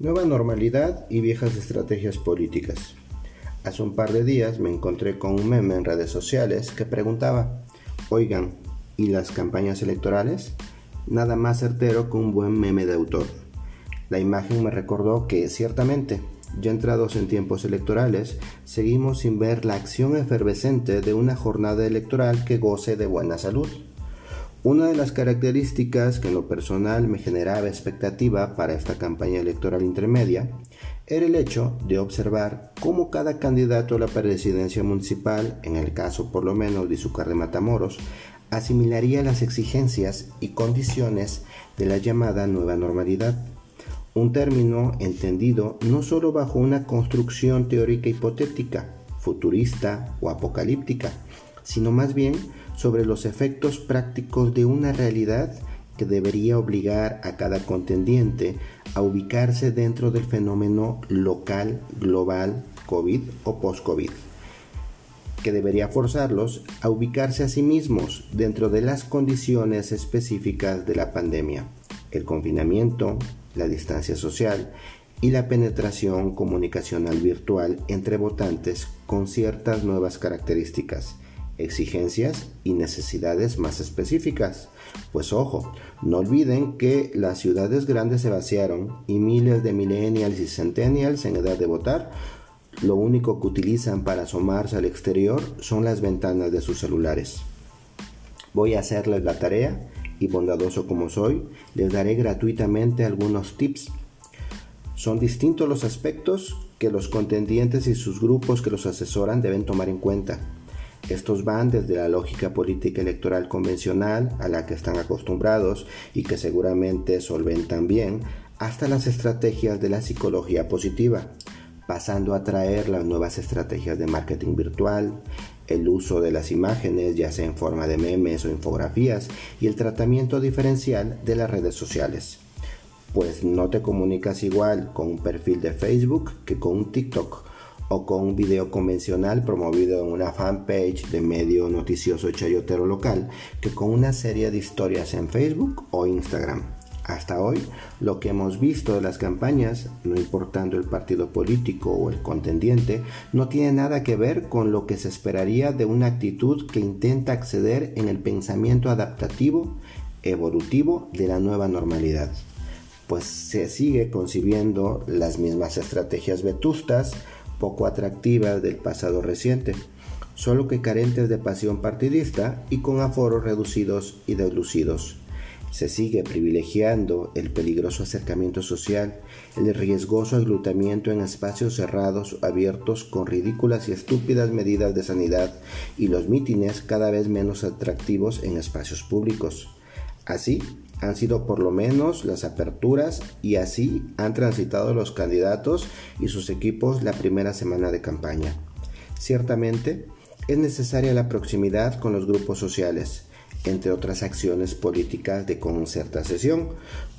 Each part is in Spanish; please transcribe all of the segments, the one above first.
Nueva normalidad y viejas estrategias políticas. Hace un par de días me encontré con un meme en redes sociales que preguntaba, oigan, ¿y las campañas electorales? Nada más certero que un buen meme de autor. La imagen me recordó que, ciertamente, ya entrados en tiempos electorales, seguimos sin ver la acción efervescente de una jornada electoral que goce de buena salud. Una de las características que en lo personal me generaba expectativa para esta campaña electoral intermedia era el hecho de observar cómo cada candidato a la presidencia municipal, en el caso por lo menos de Izúcar de Matamoros, asimilaría las exigencias y condiciones de la llamada nueva normalidad, un término entendido no solo bajo una construcción teórica hipotética, futurista o apocalíptica, sino más bien sobre los efectos prácticos de una realidad que debería obligar a cada contendiente a ubicarse dentro del fenómeno local, global, COVID o post-COVID, que debería forzarlos a ubicarse a sí mismos dentro de las condiciones específicas de la pandemia, el confinamiento, la distancia social y la penetración comunicacional virtual entre votantes con ciertas nuevas características exigencias y necesidades más específicas. Pues ojo, no olviden que las ciudades grandes se vaciaron y miles de millennials y centennials en edad de votar lo único que utilizan para asomarse al exterior son las ventanas de sus celulares. Voy a hacerles la tarea y bondadoso como soy, les daré gratuitamente algunos tips. Son distintos los aspectos que los contendientes y sus grupos que los asesoran deben tomar en cuenta. Estos van desde la lógica política electoral convencional a la que están acostumbrados y que seguramente solventan bien, hasta las estrategias de la psicología positiva, pasando a traer las nuevas estrategias de marketing virtual, el uso de las imágenes, ya sea en forma de memes o infografías, y el tratamiento diferencial de las redes sociales. Pues no te comunicas igual con un perfil de Facebook que con un TikTok o con un video convencional promovido en una fanpage de medio noticioso chayotero local que con una serie de historias en Facebook o Instagram. Hasta hoy, lo que hemos visto de las campañas, no importando el partido político o el contendiente, no tiene nada que ver con lo que se esperaría de una actitud que intenta acceder en el pensamiento adaptativo, evolutivo de la nueva normalidad. Pues se sigue concibiendo las mismas estrategias vetustas, poco atractivas del pasado reciente, solo que carentes de pasión partidista y con aforos reducidos y deslucidos. Se sigue privilegiando el peligroso acercamiento social, el riesgoso aglutamiento en espacios cerrados abiertos con ridículas y estúpidas medidas de sanidad y los mítines cada vez menos atractivos en espacios públicos. Así, han sido por lo menos las aperturas y así han transitado los candidatos y sus equipos la primera semana de campaña. Ciertamente, es necesaria la proximidad con los grupos sociales, entre otras acciones políticas de concertación,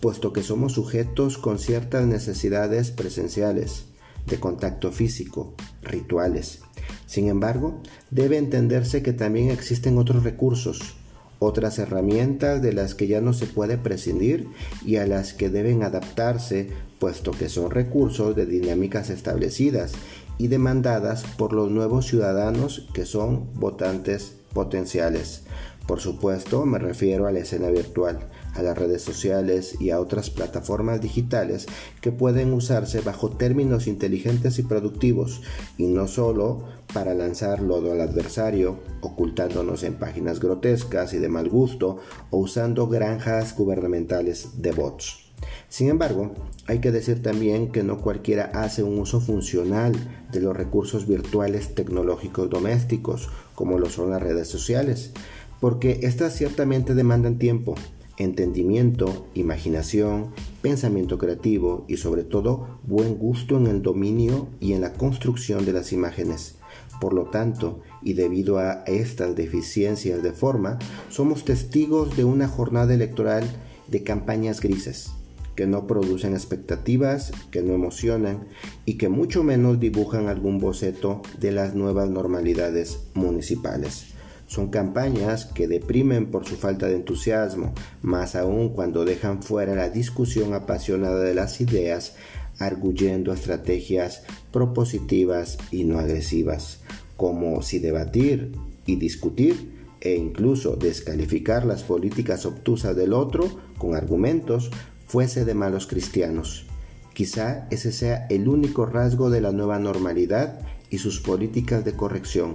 puesto que somos sujetos con ciertas necesidades presenciales, de contacto físico, rituales. Sin embargo, debe entenderse que también existen otros recursos, otras herramientas de las que ya no se puede prescindir y a las que deben adaptarse, puesto que son recursos de dinámicas establecidas y demandadas por los nuevos ciudadanos que son votantes potenciales. Por supuesto, me refiero a la escena virtual, a las redes sociales y a otras plataformas digitales que pueden usarse bajo términos inteligentes y productivos y no solo para lanzar lodo al adversario, ocultándonos en páginas grotescas y de mal gusto o usando granjas gubernamentales de bots. Sin embargo, hay que decir también que no cualquiera hace un uso funcional de los recursos virtuales tecnológicos domésticos, como lo son las redes sociales porque éstas ciertamente demandan tiempo, entendimiento, imaginación, pensamiento creativo y sobre todo buen gusto en el dominio y en la construcción de las imágenes. Por lo tanto, y debido a estas deficiencias de forma, somos testigos de una jornada electoral de campañas grises, que no producen expectativas, que no emocionan y que mucho menos dibujan algún boceto de las nuevas normalidades municipales. Son campañas que deprimen por su falta de entusiasmo, más aún cuando dejan fuera la discusión apasionada de las ideas arguyendo estrategias propositivas y no agresivas, como si debatir y discutir e incluso descalificar las políticas obtusas del otro con argumentos fuese de malos cristianos. Quizá ese sea el único rasgo de la nueva normalidad y sus políticas de corrección,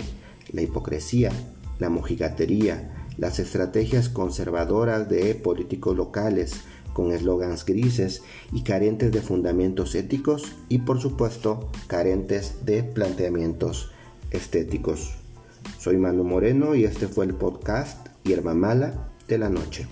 la hipocresía, la mojigatería, las estrategias conservadoras de políticos locales con eslogans grises y carentes de fundamentos éticos y por supuesto carentes de planteamientos estéticos. Soy Manu Moreno y este fue el podcast Hierba Mala de la Noche.